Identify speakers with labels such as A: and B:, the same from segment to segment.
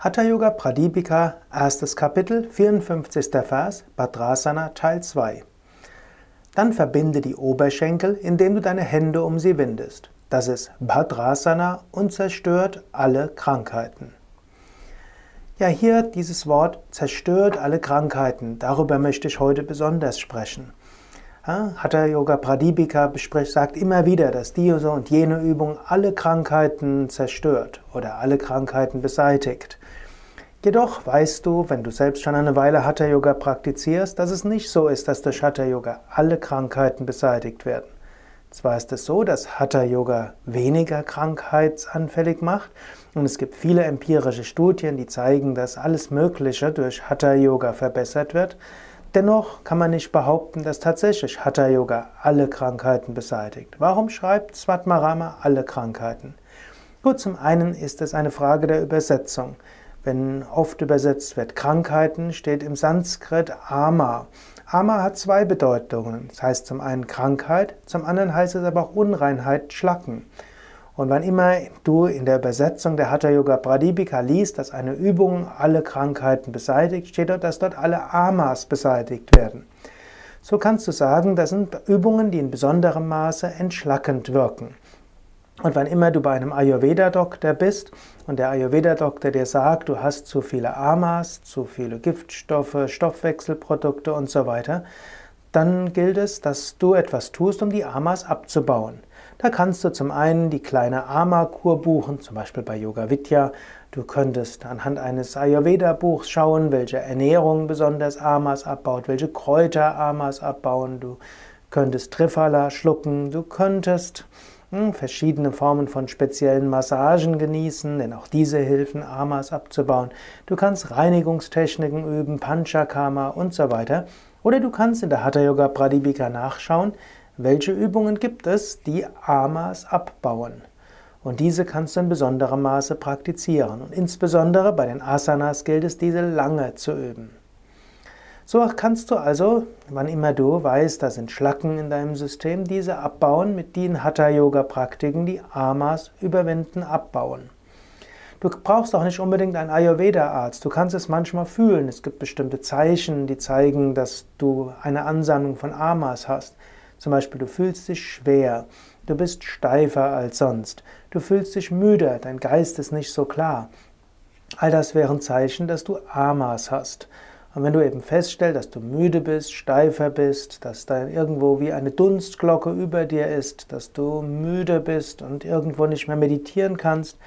A: Hatha Yoga Pradipika, erstes Kapitel, 54. Vers, Bhadrasana Teil 2. Dann verbinde die Oberschenkel, indem du deine Hände um sie windest. Das ist Bhadrasana und zerstört alle Krankheiten. Ja, hier dieses Wort zerstört alle Krankheiten. Darüber möchte ich heute besonders sprechen. Hatha Yoga Pradipika sagt immer wieder, dass diese und jene Übung alle Krankheiten zerstört oder alle Krankheiten beseitigt. Jedoch weißt du, wenn du selbst schon eine Weile Hatha Yoga praktizierst, dass es nicht so ist, dass durch Hatha Yoga alle Krankheiten beseitigt werden. Zwar ist es so, dass Hatha Yoga weniger krankheitsanfällig macht und es gibt viele empirische Studien, die zeigen, dass alles Mögliche durch Hatha Yoga verbessert wird, Dennoch kann man nicht behaupten, dass tatsächlich Hatha Yoga alle Krankheiten beseitigt. Warum schreibt Svatmarama alle Krankheiten? Gut, zum einen ist es eine Frage der Übersetzung. Wenn oft übersetzt wird Krankheiten, steht im Sanskrit Ama. Ama hat zwei Bedeutungen. Das heißt zum einen Krankheit, zum anderen heißt es aber auch Unreinheit, Schlacken. Und wann immer du in der Übersetzung der Hatha Yoga Pradipika liest, dass eine Übung alle Krankheiten beseitigt, steht dort, dass dort alle Amas beseitigt werden. So kannst du sagen, das sind Übungen, die in besonderem Maße entschlackend wirken. Und wann immer du bei einem Ayurveda-Doktor bist und der Ayurveda-Doktor dir sagt, du hast zu viele Amas, zu viele Giftstoffe, Stoffwechselprodukte und so weiter, dann gilt es, dass du etwas tust, um die Amas abzubauen. Da kannst du zum einen die kleine Ama-Kur buchen, zum Beispiel bei Yoga Vidya. Du könntest anhand eines Ayurveda-Buchs schauen, welche Ernährung besonders Amas abbaut, welche Kräuter Amas abbauen. Du könntest Trifala schlucken, du könntest hm, verschiedene Formen von speziellen Massagen genießen, denn auch diese helfen, Amas abzubauen. Du kannst Reinigungstechniken üben, Panchakarma und so weiter. Oder du kannst in der Hatha Yoga Pradipika nachschauen, welche Übungen gibt es, die Amas abbauen? Und diese kannst du in besonderem Maße praktizieren. Und insbesondere bei den Asanas gilt es, diese lange zu üben. So kannst du also, wann immer du weißt, da sind Schlacken in deinem System, diese abbauen mit den Hatha-Yoga-Praktiken, die Amas überwinden, abbauen. Du brauchst auch nicht unbedingt einen Ayurveda-Arzt. Du kannst es manchmal fühlen. Es gibt bestimmte Zeichen, die zeigen, dass du eine Ansammlung von Amas hast. Zum Beispiel, du fühlst dich schwer, du bist steifer als sonst, du fühlst dich müde, dein Geist ist nicht so klar. All das wären Zeichen, dass du Amas hast. Und wenn du eben feststellst, dass du müde bist, steifer bist, dass da irgendwo wie eine Dunstglocke über dir ist, dass du müde bist und irgendwo nicht mehr meditieren kannst,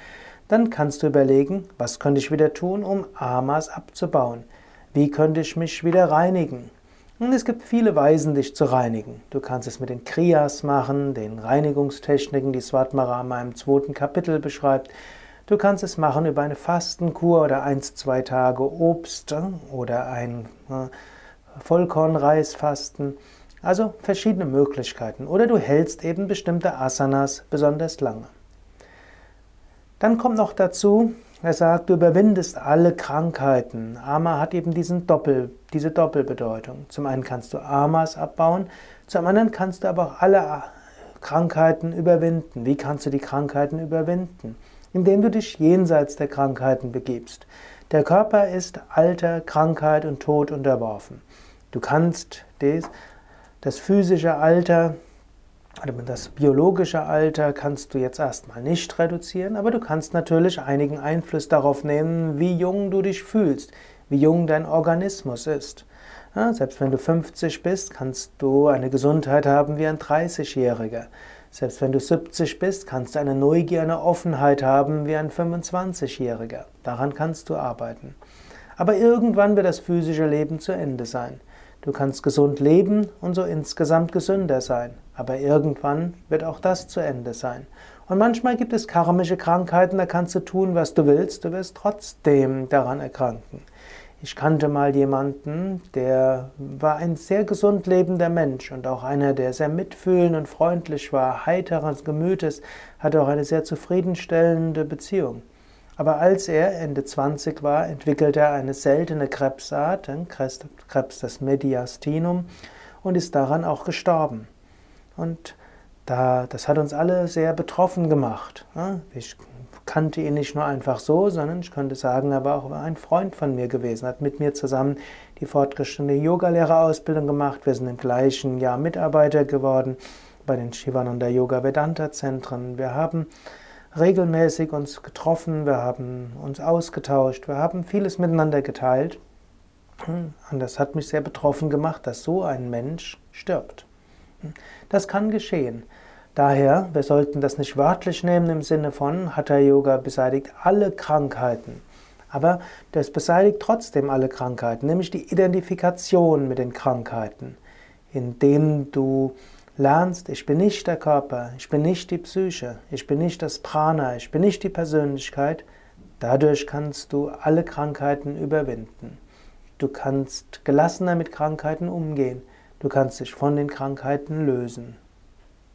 A: dann kannst du überlegen, was könnte ich wieder tun, um Amas abzubauen? Wie könnte ich mich wieder reinigen? Und es gibt viele Weisen, dich zu reinigen. Du kannst es mit den Kriyas machen, den Reinigungstechniken, die Svatmarama im zweiten Kapitel beschreibt. Du kannst es machen über eine Fastenkur oder eins, zwei Tage Obst äh, oder ein äh, Vollkornreisfasten. Also verschiedene Möglichkeiten. Oder du hältst eben bestimmte Asanas besonders lange. Dann kommt noch dazu, er sagt, du überwindest alle Krankheiten. Ama hat eben diesen Doppel, diese Doppelbedeutung. Zum einen kannst du Amas abbauen, zum anderen kannst du aber auch alle Krankheiten überwinden. Wie kannst du die Krankheiten überwinden? Indem du dich jenseits der Krankheiten begibst. Der Körper ist Alter, Krankheit und Tod unterworfen. Du kannst des, das physische Alter das biologische Alter kannst du jetzt erstmal nicht reduzieren, aber du kannst natürlich einigen Einfluss darauf nehmen, wie jung du dich fühlst, wie jung dein Organismus ist. Ja, selbst wenn du 50 bist, kannst du eine Gesundheit haben wie ein 30-Jähriger. Selbst wenn du 70 bist, kannst du eine Neugier, eine Offenheit haben wie ein 25-Jähriger. Daran kannst du arbeiten. Aber irgendwann wird das physische Leben zu Ende sein. Du kannst gesund leben und so insgesamt gesünder sein. Aber irgendwann wird auch das zu Ende sein. Und manchmal gibt es karmische Krankheiten, da kannst du tun, was du willst, du wirst trotzdem daran erkranken. Ich kannte mal jemanden, der war ein sehr gesund lebender Mensch und auch einer, der sehr mitfühlend und freundlich war, heiteres Gemütes, hatte auch eine sehr zufriedenstellende Beziehung. Aber als er Ende 20 war, entwickelte er eine seltene Krebsart, Krebs des Mediastinum, und ist daran auch gestorben. Und da, das hat uns alle sehr betroffen gemacht. Ich kannte ihn nicht nur einfach so, sondern ich könnte sagen, er war auch ein Freund von mir gewesen, hat mit mir zusammen die fortgeschrittene Yogalehrerausbildung gemacht. Wir sind im gleichen Jahr Mitarbeiter geworden bei den Shivananda Yoga Vedanta Zentren. Wir haben regelmäßig uns getroffen, wir haben uns ausgetauscht, wir haben vieles miteinander geteilt. Und das hat mich sehr betroffen gemacht, dass so ein Mensch stirbt. Das kann geschehen. Daher, wir sollten das nicht wörtlich nehmen im Sinne von Hatha Yoga beseitigt alle Krankheiten. Aber das beseitigt trotzdem alle Krankheiten, nämlich die Identifikation mit den Krankheiten, indem du lernst, ich bin nicht der Körper, ich bin nicht die Psyche, ich bin nicht das Prana, ich bin nicht die Persönlichkeit. Dadurch kannst du alle Krankheiten überwinden. Du kannst gelassener mit Krankheiten umgehen. Du kannst dich von den Krankheiten lösen.